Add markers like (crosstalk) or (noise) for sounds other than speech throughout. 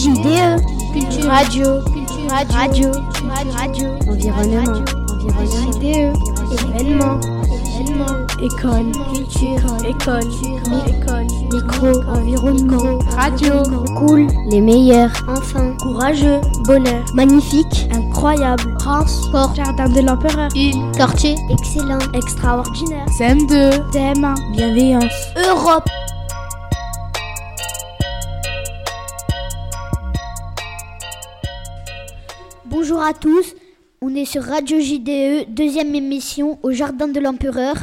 JDE, culture, radio, culture, radio, radio, environnement, environnement, JDE, événement, événement, école, culture, école, école, micro, environnement, radio, cool, les meilleurs, enfin, courageux, bonheur, magnifique, incroyable, transport, jardin de l'empereur, île, quartier, excellent, extraordinaire, CM2, thème, bienveillance, Europe. Bonjour à tous, on est sur Radio JDE, deuxième émission au Jardin de l'Empereur.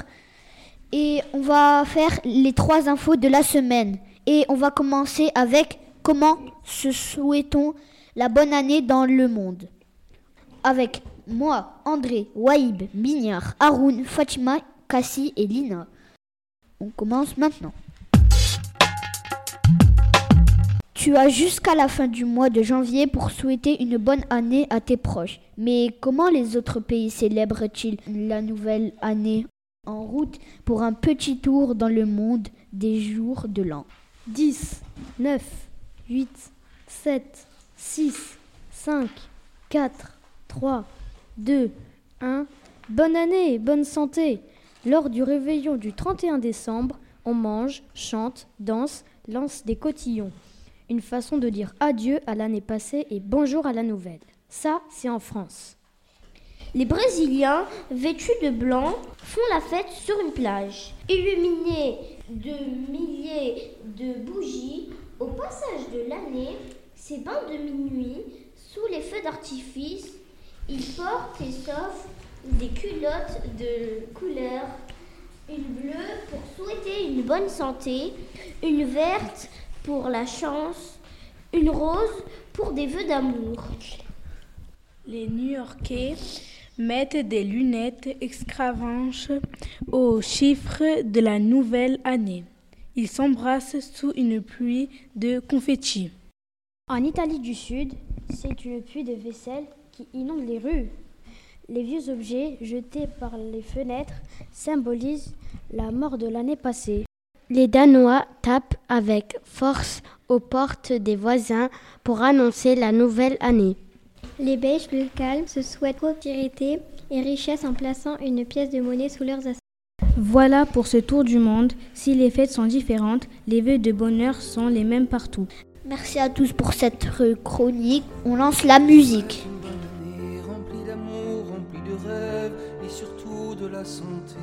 Et on va faire les trois infos de la semaine. Et on va commencer avec comment se souhaitons la bonne année dans le monde. Avec moi, André, Waïb, Mignard, Haroun, Fatima, Cassie et Lina. On commence maintenant. Tu as jusqu'à la fin du mois de janvier pour souhaiter une bonne année à tes proches. Mais comment les autres pays célèbrent-ils la nouvelle année En route pour un petit tour dans le monde des jours de l'an? 10, 9, 8, 7, 6, 5, 4, 3, 2, 1. Bonne année, bonne santé. Lors du réveillon du 31 décembre, on mange, chante, danse, lance des cotillons. Une façon de dire adieu à l'année passée et bonjour à la nouvelle. Ça, c'est en France. Les Brésiliens, vêtus de blanc, font la fête sur une plage. Illuminés de milliers de bougies, au passage de l'année, ces bains de minuit, sous les feux d'artifice, ils portent et s'offrent des culottes de couleur, une bleue pour souhaiter une bonne santé, une verte pour la chance, une rose pour des vœux d'amour. Les New-Yorkais mettent des lunettes extravagantes aux chiffres de la nouvelle année. Ils s'embrassent sous une pluie de confettis. En Italie du Sud, c'est une pluie de vaisselle qui inonde les rues. Les vieux objets jetés par les fenêtres symbolisent la mort de l'année passée. Les Danois tapent avec force aux portes des voisins pour annoncer la nouvelle année. Les Belges plus calmes se souhaitent prospérité et richesse en plaçant une pièce de monnaie sous leurs assiettes. Voilà pour ce tour du monde. Si les fêtes sont différentes, les vœux de bonheur sont les mêmes partout. Merci à tous pour cette chronique. On lance la musique. Rempli d'amour, rempli de rêves et surtout de la santé,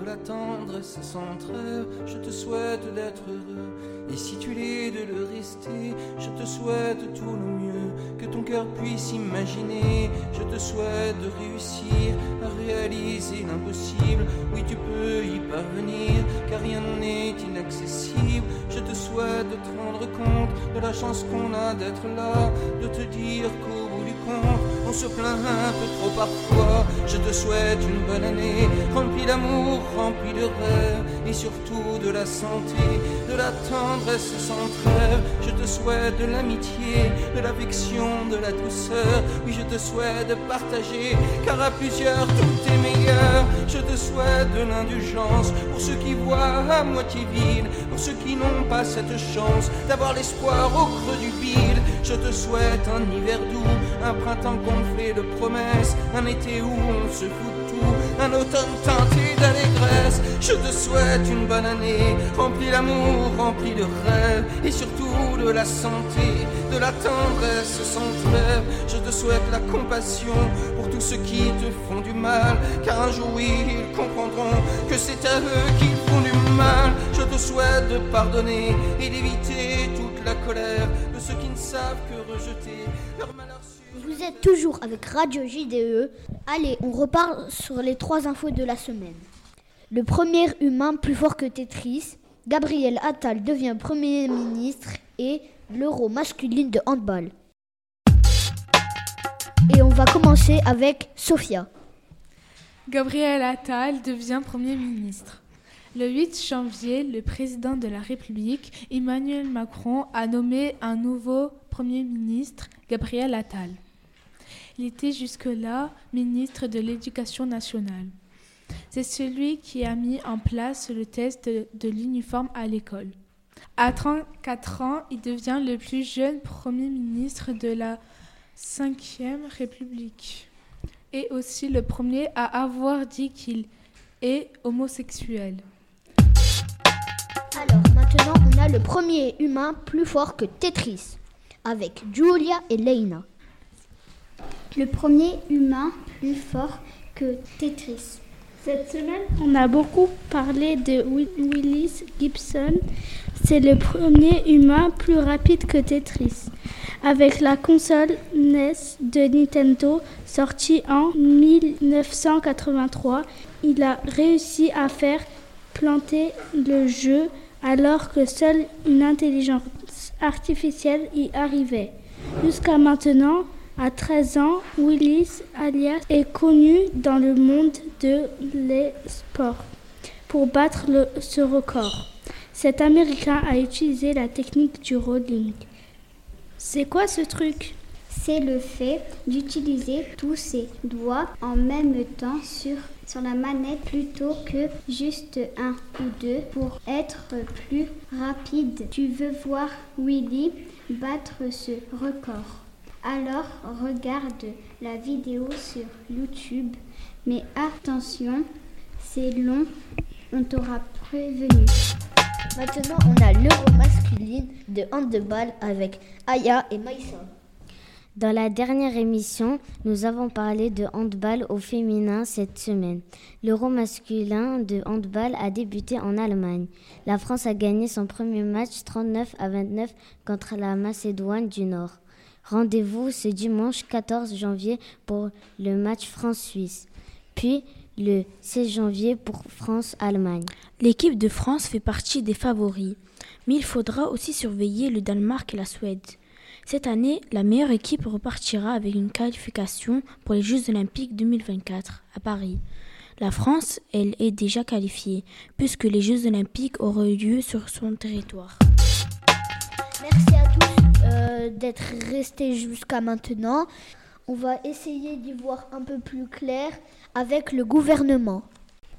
de la tendresse sans trêve. Je te souhaite d'être heureux et si tu l'es de le rester, je te souhaite tout le mieux que ton cœur puisse imaginer. Je te souhaite de réussir à réaliser l'impossible. Oui, tu peux y parvenir car rien n'est inaccessible. Je te souhaite de te rendre compte de la chance qu'on a d'être là, de te dire qu'au bout du compte, on se plaint un peu trop parfois. Je te souhaite une bonne année, remplie d'amour, remplie de rêves et surtout de la santé, de la sans. Je te souhaite de l'amitié, de l'affection, de la douceur. Oui, je te souhaite de partager, car à plusieurs tout est meilleur. Je te souhaite de l'indulgence pour ceux qui voient à moitié vide, pour ceux qui n'ont pas cette chance d'avoir l'espoir au creux du vide. Je te souhaite un hiver doux, un printemps gonflé de promesses, un été où on se fout un automne teinté d'allégresse. Je te souhaite une bonne année, remplie d'amour, remplie de rêves, et surtout de la santé, de la tendresse sans trêve. Je te souhaite la compassion pour tous ceux qui te font du mal, car un jour ils comprendront que c'est à eux qu'ils font du mal. Je te souhaite de pardonner et d'éviter toute la colère de ceux savent que rejeter leur malheur. sur- Vous êtes toujours avec Radio JDE. Allez, on repart sur les trois infos de la semaine. Le premier humain plus fort que Tetris, Gabriel Attal devient Premier ministre et l'euro masculine de handball. Et on va commencer avec Sofia. Gabriel Attal devient Premier ministre. Le 8 janvier, le président de la République, Emmanuel Macron, a nommé un nouveau Premier ministre, Gabriel Attal. Il était jusque-là ministre de l'Éducation nationale. C'est celui qui a mis en place le test de, l'uniforme à l'école. À 34 ans, il devient le plus jeune Premier ministre de la Ve République et aussi le premier à avoir dit qu'il est homosexuel. Alors maintenant, on a le premier humain plus fort que Tetris, avec Julia et Leina. Le premier humain plus fort que Tetris. Cette semaine, on a beaucoup parlé de Willis Gibson. C'est le premier humain plus rapide que Tetris. Avec la console NES de Nintendo sortie en 1983, il a réussi à faire planter le jeu alors que seule une intelligence artificielle y arrivait. Jusqu'à maintenant, à 13 ans, Willis Alias est connu dans le monde de l'e-sport pour battre ce record. Cet Américain a utilisé la technique du rolling. C'est quoi ce truc? C'est le fait d'utiliser tous ses doigts en même temps sur, sur la manette plutôt que juste un ou deux pour être plus rapide. Tu veux voir Willy battre ce record alors regarde la vidéo sur YouTube. Mais attention, c'est long, on t'aura prévenu. Maintenant, on a l'euro masculine de handball avec Aya et Maïsa. Dans la dernière émission, nous avons parlé de handball au féminin cette semaine. L'euro masculin de handball a débuté en Allemagne. La France a gagné son premier match 39 à 29 contre la Macédoine du Nord. Rendez-vous ce dimanche 14 janvier pour le match France-Suisse, puis le 16 janvier pour France-Allemagne. L'équipe de France fait partie des favoris, mais il faudra aussi surveiller le Danemark et la Suède. Cette année, la meilleure équipe repartira avec une qualification pour les Jeux olympiques 2024 à Paris. La France, elle, est déjà qualifiée, puisque les Jeux olympiques auront eu lieu sur son territoire. Merci à tous euh, d'être restés jusqu'à maintenant. On va essayer d'y voir un peu plus clair avec le gouvernement.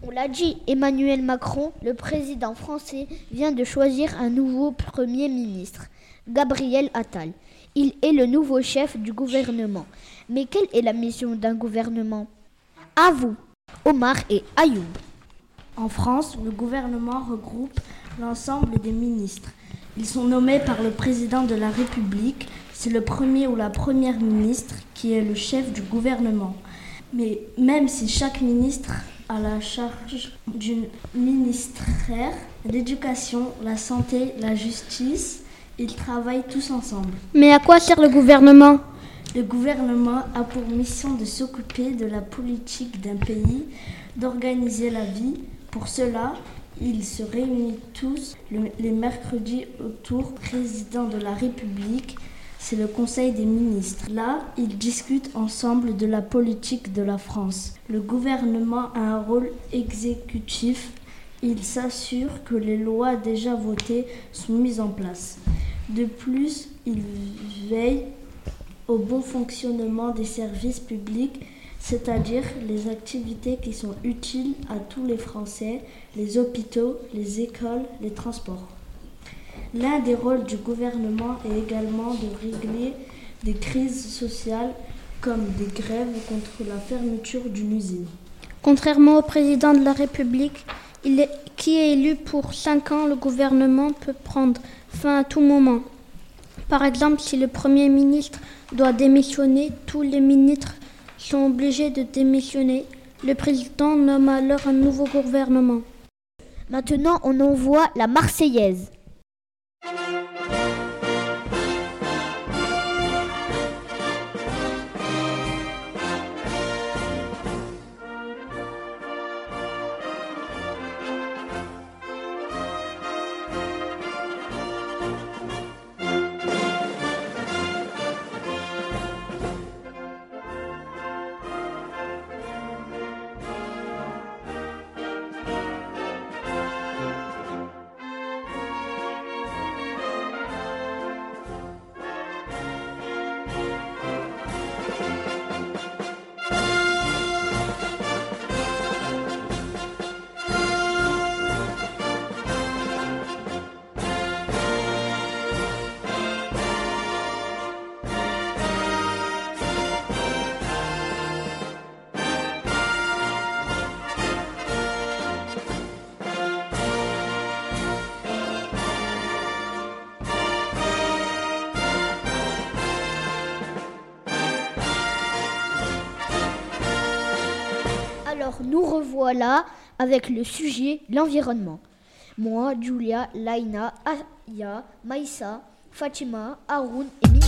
On l'a dit, Emmanuel Macron, le président français, vient de choisir un nouveau Premier ministre, Gabriel Attal. Il est le nouveau chef du gouvernement. Mais quelle est la mission d'un gouvernement? À vous, Omar et Ayoub. En France, le gouvernement regroupe l'ensemble des ministres. Ils sont nommés par le président de la République. C'est le premier ou la première ministre qui est le chef du gouvernement. Mais même si chaque ministre a la charge d'une ministère, l'éducation, la santé, la justice, ils travaillent tous ensemble. Mais à quoi sert le gouvernement? Le gouvernement a pour mission de s'occuper de la politique d'un pays, d'organiser la vie. Pour cela, ils se réunissent tous les mercredis autour du président de la République. C'est le Conseil des ministres. Là, ils discutent ensemble de la politique de la France. Le gouvernement a un rôle exécutif. Il s'assure que les lois déjà votées sont mises en place. De plus, il veille au bon fonctionnement des services publics c'est-à-dire les activités qui sont utiles à tous les Français, les hôpitaux, les écoles, les transports. L'un des rôles du gouvernement est également de régler des crises sociales comme des grèves contre la fermeture d'une usine. Contrairement au président de la République, qui est élu pour 5 ans, le gouvernement peut prendre fin à tout moment. Par exemple, si le Premier ministre doit démissionner, tous les ministres sont obligés de démissionner. Le président nomme alors un nouveau gouvernement. Maintenant, on envoie la Marseillaise. Revoilà avec le sujet l'environnement. Moi, Julia, Laina, Aya, Maïssa, Fatima, Haroun et Mignon.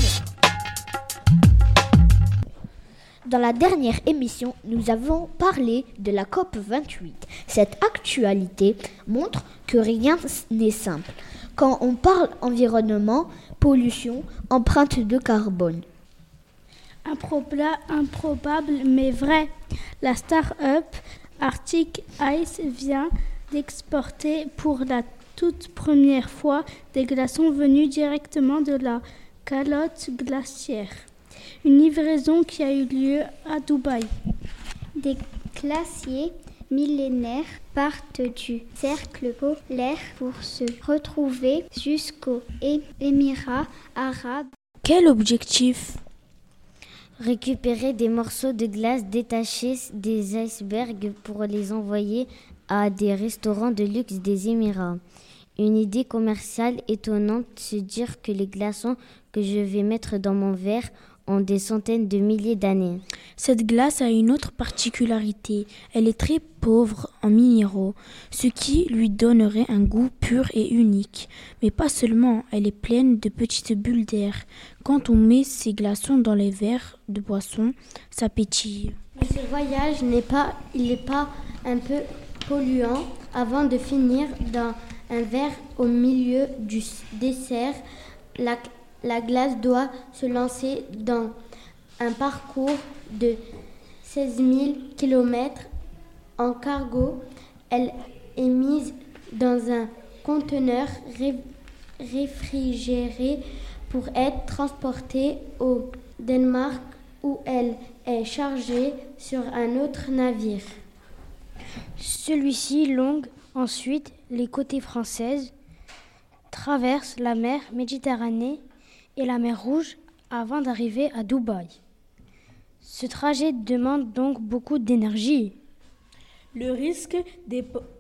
Dans la dernière émission, nous avons parlé de la COP 28. Cette actualité montre que rien n'est simple quand on parle environnement, pollution, empreinte de carbone. improbable mais vrai. La start-up Arctic Ice vient d'exporter pour la toute première fois des glaçons venus directement de la calotte glaciaire. Une livraison qui a eu lieu à Dubaï. Des glaciers millénaires partent du cercle polaire pour se retrouver jusqu'aux Émirats arabes. Quel objectif? Récupérer des morceaux de glace détachés des icebergs pour les envoyer à des restaurants de luxe des Émirats. Une idée commerciale étonnante, se dire que les glaçons que je vais mettre dans mon verre ont des centaines de milliers d'années. Cette glace a une autre particularité. Elle est très pauvre en minéraux, ce qui lui donnerait un goût pur et unique. Mais pas seulement, elle est pleine de petites bulles d'air. Quand on met ces glaçons dans les verres de boisson, ça pétille. Mais ce voyage n'est pas, il n'est pas un peu polluant avant de finir dans un verre au milieu du dessert. La, la glace doit se lancer dans un parcours de 16 000 km en cargo. Elle est mise dans un conteneur réfrigéré pour être transportée au Danemark où elle est chargée sur un autre navire. Celui-ci longue ensuite les côtés françaises, traverse la mer Méditerranée et la mer Rouge avant d'arriver à Dubaï. Ce trajet demande donc beaucoup d'énergie. Le risque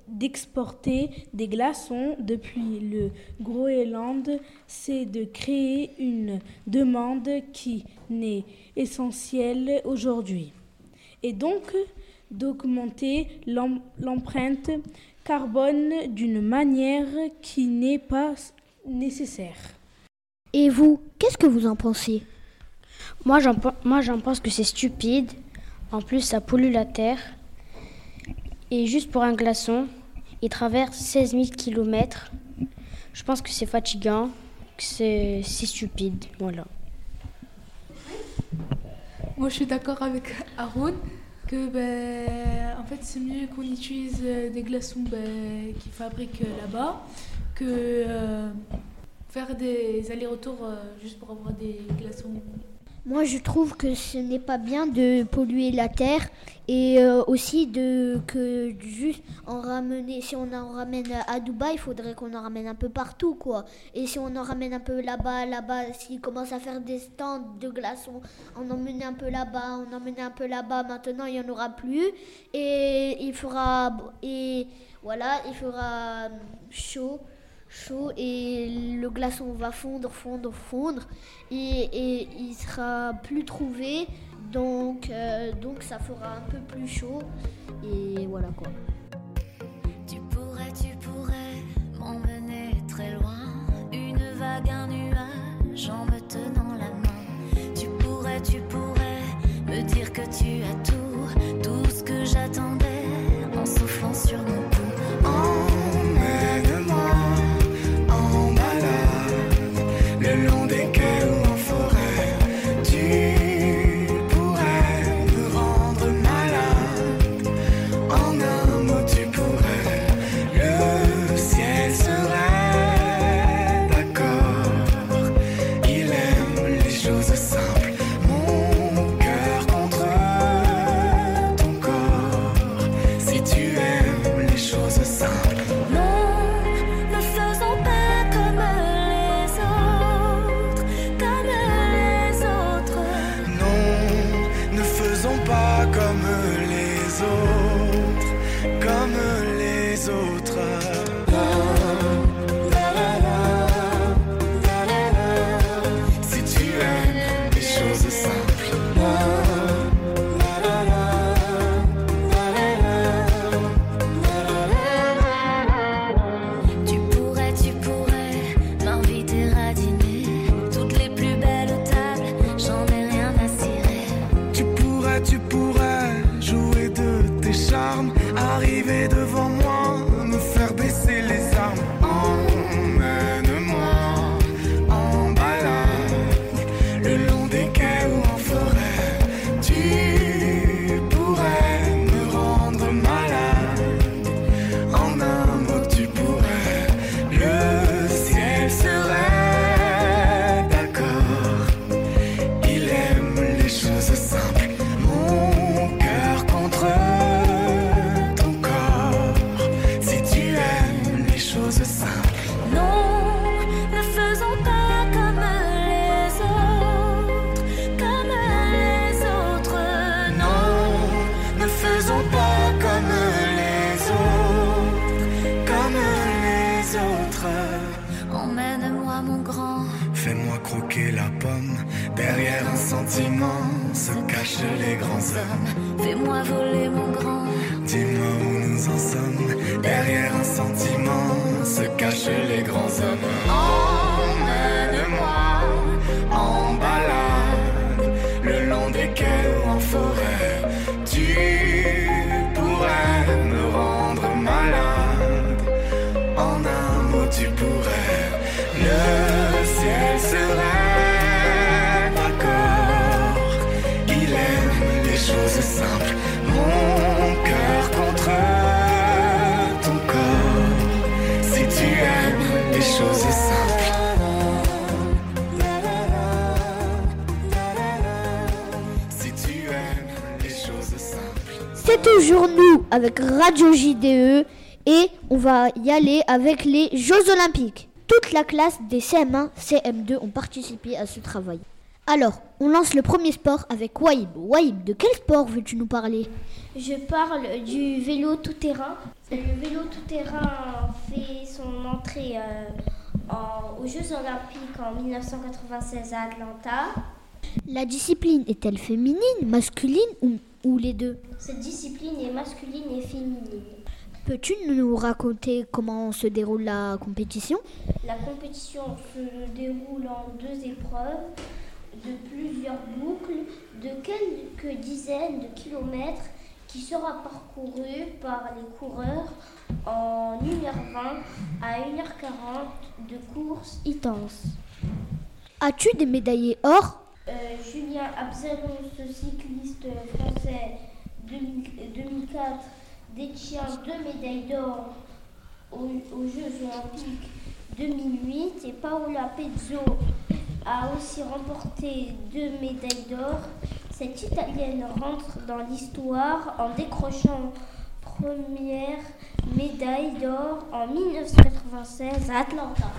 d'exporter des glaçons depuis le Groenland, c'est de créer une demande qui n'est essentielle aujourd'hui. Et donc d'augmenter l'empreinte carbone d'une manière qui n'est pas nécessaire. Et vous, qu'est-ce que vous en pensez? Moi, j'en pense que c'est stupide. En plus, ça pollue la terre. Et juste pour un glaçon, il traverse 16 000 km. Je pense que c'est fatigant, que c'est stupide. Voilà. Moi, je suis d'accord avec Haroun que ben, en fait c'est mieux qu'on utilise des glaçons ben, qu'ils fabriquent là-bas que euh, faire des allers-retours euh, juste pour avoir des glaçons. Moi, je trouve que ce n'est pas bien de polluer la terre et euh, aussi de que juste en ramener. Si on en ramène à Dubaï, il faudrait qu'on en ramène un peu partout, quoi. Et si on en ramène un peu là-bas, là-bas, s'ils commencent à faire des stands de glaçons, on menait un peu là-bas, on menait un peu là-bas. Maintenant, il y en aura plus et il fera et voilà, il fera chaud chaud et le glaçon va fondre, fondre, fondre et, il sera plus trouvé donc, euh, donc ça fera un peu plus chaud et voilà quoi. Tu pourrais, tu pourrais m'emmener très loin, une vague, un nuage en me tenant la main. Tu pourrais, tu pourrais me dire que tu as tout, tout ce que j'attendais en soufflant sur mon tu pourrais jouer de tes charmes, arriver de mon grand. Fais-moi croquer la pomme. Derrière un sentiment se cachent les grands hommes. Fais-moi voler mon grand. Dis-moi où nous en sommes. Derrière un sentiment se cachent les grands hommes. C'est toujours nous avec Radio JDE et on va y aller avec les Jeux Olympiques. Toute la classe des CM1, CM2 ont participé à ce travail. Alors, on lance le premier sport avec Waïb. Waïb, de quel sport veux-tu nous parler? Je parle du vélo tout-terrain. Le vélo tout-terrain fait son entrée euh, en- aux Jeux Olympiques en 1996 à Atlanta. La discipline est-elle féminine, masculine ou, ou les deux? Cette discipline est masculine et féminine. Peux-tu nous raconter comment se déroule la compétition? La compétition se déroule en deux épreuves de plusieurs boucles de quelques dizaines de kilomètres qui sera parcouru par les coureurs en 1h20 à 1h40 de course intense. As-tu des médaillés or? Euh, Julien Absalon, ce cycliste français 2000 2004, détient deux médailles d'or aux, aux Jeux Olympiques 2008 et Paola Pezzo a aussi remporté deux médailles d'or. Cette Italienne rentre dans l'histoire en décrochant première médaille d'or en 1996 à Atlanta.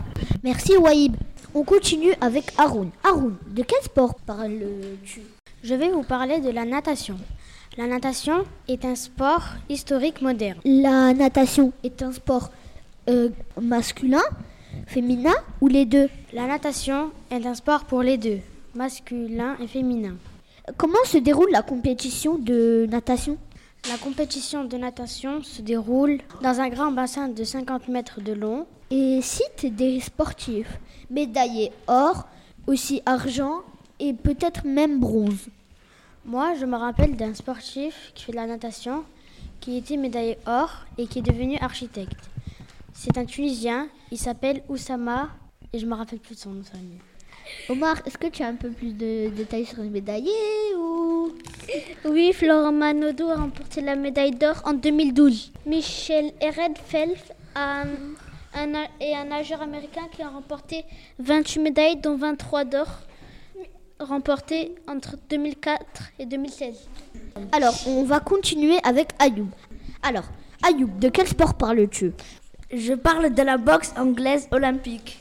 Merci Waïb. On continue avec Haroun. Haroun, de quel sport parles-tu? Je vais vous parler de la natation. La natation est un sport historique moderne. La natation est un sport euh, masculin, féminin ou les deux? La natation est un sport pour les deux, masculin et féminin. Comment se déroule la compétition de natation? La compétition de natation se déroule dans un grand bassin de 50 mètres de long. Et cite des sportifs, médaillés or, aussi argent et peut-être même bronze. Moi, je me rappelle d'un sportif qui fait de la natation, qui était médaillé or et qui est devenu architecte. C'est un Tunisien, il s'appelle Oussama et je me rappelle plus de son nom de famille. Omar, est-ce que tu as un peu plus de détails sur les médaillés ou? Oui, Florent Manodou a remporté la médaille d'or en 2012. Michel un, na- est un nageur américain qui a remporté 28 médailles, dont 23 d'or, remportées entre 2004 et 2016. Alors, on va continuer avec Ayoub. Alors, Ayoub, de quel sport parles-tu? Je parle de la boxe anglaise olympique.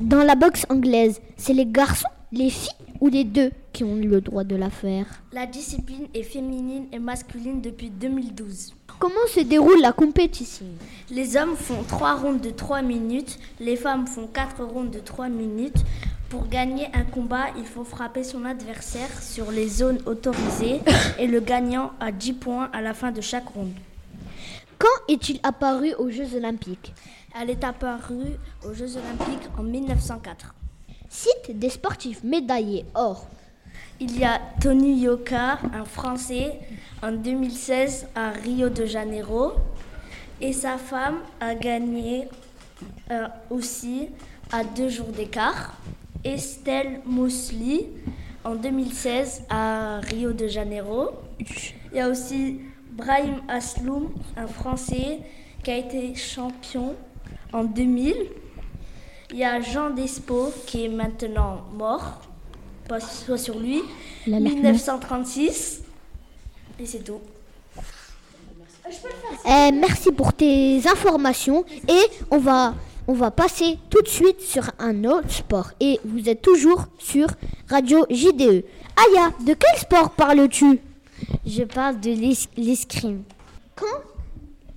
Dans la boxe anglaise, c'est les garçons, les filles ou les deux qui ont le droit de la faire? La discipline est féminine et masculine depuis 2012. Comment se déroule la compétition? Les hommes font 3 rondes de 3 minutes, les femmes font 4 rondes de 3 minutes. Pour gagner un combat, il faut frapper son adversaire sur les zones autorisées et le gagnant a 10 points à la fin de chaque ronde. Quand est-il apparu aux Jeux Olympiques? Elle est apparue aux Jeux Olympiques en 1904. Cite des sportifs médaillés or. Il y a Tony Yoka, un Français, en 2016 à Rio de Janeiro. Et sa femme a gagné euh, aussi à deux jours d'écart. Estelle Mousli en 2016 à Rio de Janeiro. Il y a aussi Brahim Asloum, un Français qui a été champion en 2000. Il y a Jean Despo qui est maintenant mort, pas soit sur lui, La 1936. Et c'est tout. Eh, merci pour tes informations et on va, on va passer tout de suite sur un autre sport. Et vous êtes toujours sur Radio JDE. Aya, de quel sport parles-tu? Je parle de l'es- l'escrime. Quand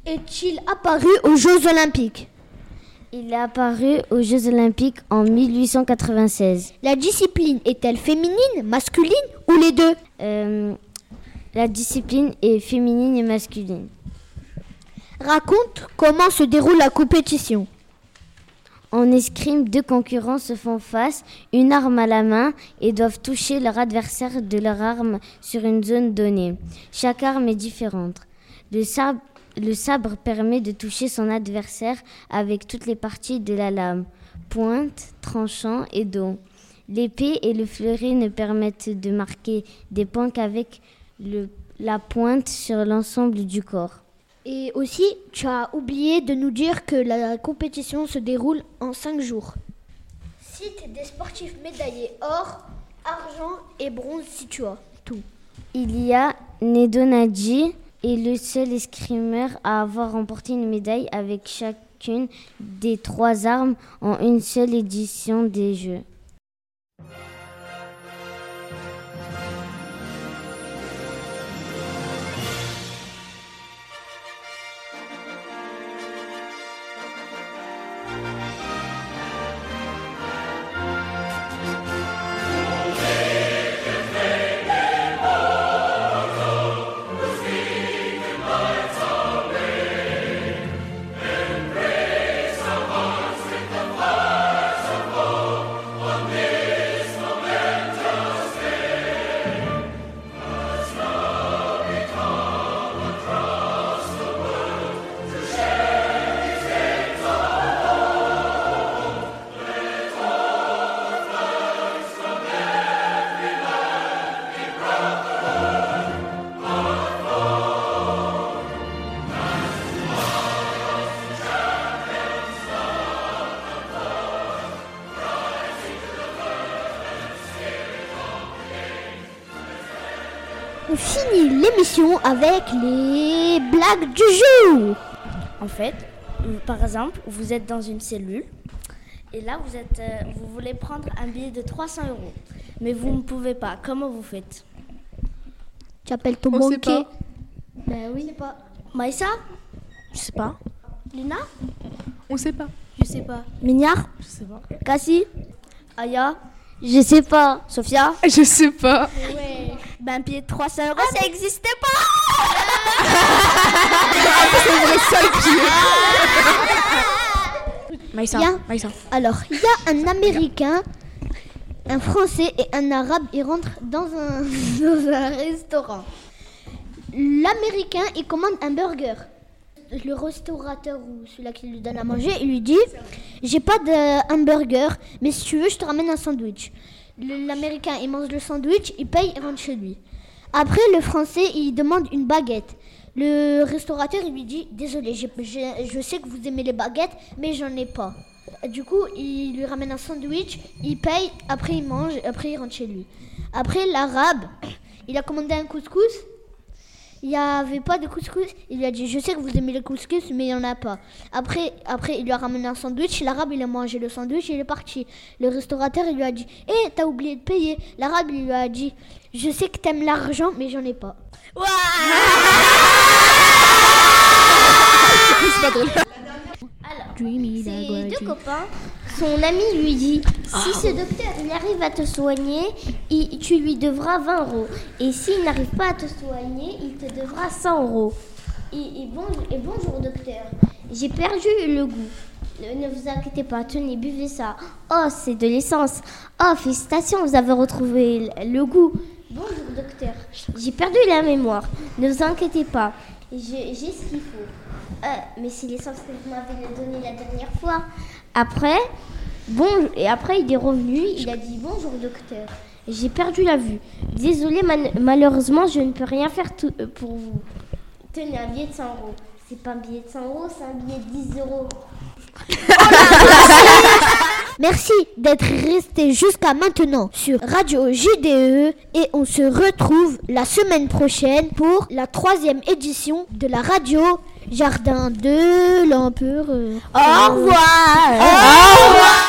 est-il apparu aux Jeux Olympiques Il est apparu aux Jeux Olympiques en 1896. La discipline est-elle féminine, masculine ou les deux? Euh, la discipline est féminine et masculine. Raconte comment se déroule la compétition. En escrime, deux concurrents se font face, une arme à la main, et doivent toucher leur adversaire de leur arme sur une zone donnée. Chaque arme est différente. Le sabre, permet de toucher son adversaire avec toutes les parties de la lame, pointe, tranchant et dos. L'épée et le fleuret ne permettent de marquer des points qu'avec la pointe sur l'ensemble du corps. Et aussi, tu as oublié de nous dire que la compétition se déroule en 5 jours. Cite des sportifs médaillés or, argent et bronze si tu as tout. Il y a Nedonadji est le seul escrimeur à avoir remporté une médaille avec chacune des trois armes en une seule édition des Jeux. L'émission avec les blagues du jour. En fait, par exemple, vous êtes dans une cellule et là, vous, êtes, euh, vous voulez prendre un billet de 300 euros. Mais vous ne pouvez pas. Comment vous faites? Tu appelles ton On sait banquier. pas. Ben oui. pas. Maïssa? Je sais pas. Lina? On sait pas. Je sais pas. Mignard? Je sais pas. Cassie? Aya? Je sais pas. Sophia? Je sais pas. Ouais. Ben de 300 euros, ça n'existait pas Maïssa. Il y a- Maïssa. Alors, il y a un Américain, un Français et un Arabe. Ils rentrent dans un, (laughs) dans un restaurant. L'Américain, il commande un burger. Le restaurateur ou celui qui lui donne à manger, il lui dit J'ai pas de hamburger, mais si tu veux, je te ramène un sandwich. L'Américain, il mange le sandwich, il paye, il rentre chez lui. Après, le Français, il demande une baguette. Le restaurateur, il lui dit Désolé, je sais que vous aimez les baguettes, mais j'en ai pas. Du coup, il lui ramène un sandwich, il paye, après il mange, après il rentre chez lui. Après, l'arabe, il a commandé un couscous. Il n'y avait pas de couscous. Il lui a dit Je sais que vous aimez le couscous, mais il n'y en a pas. Après, après, il lui a ramené un sandwich. L'arabe, il a mangé le sandwich et il est parti. Le restaurateur, il lui a dit Hé, t'as oublié de payer. L'arabe, il lui a dit Je sais que t'aimes l'argent, mais j'en ai pas. (laughs) C'est pas drôle. Ces deux copains, son ami lui dit Si ce docteur il arrive à te soigner, il- tu lui devras 20 euros. Et s'il n'arrive pas à te soigner, il te devra 100 euros. Et, et bon- et bonjour docteur, j'ai perdu le goût. Ne vous inquiétez pas, tenez, buvez ça. Oh, c'est de l'essence. Oh, félicitations, vous avez retrouvé le- goût. Bonjour docteur, j'ai perdu la mémoire. Ne vous inquiétez pas, j'ai j'ai ce qu'il faut. Euh, mais c'est l'essence que vous m'avez donnée la dernière fois. Après, bon, et après il est revenu, il a dit bonjour docteur. J'ai perdu la vue. Désolé, malheureusement, je ne peux rien faire euh, pour vous. Tenez un billet de 100 euros. C'est pas un billet de 100 euros, c'est un billet de 10 euros. (laughs) Merci d'être resté jusqu'à maintenant sur Radio JDE et on se retrouve la semaine prochaine pour la troisième édition de la radio Jardin de l'Empereur. Au revoir. Au revoir.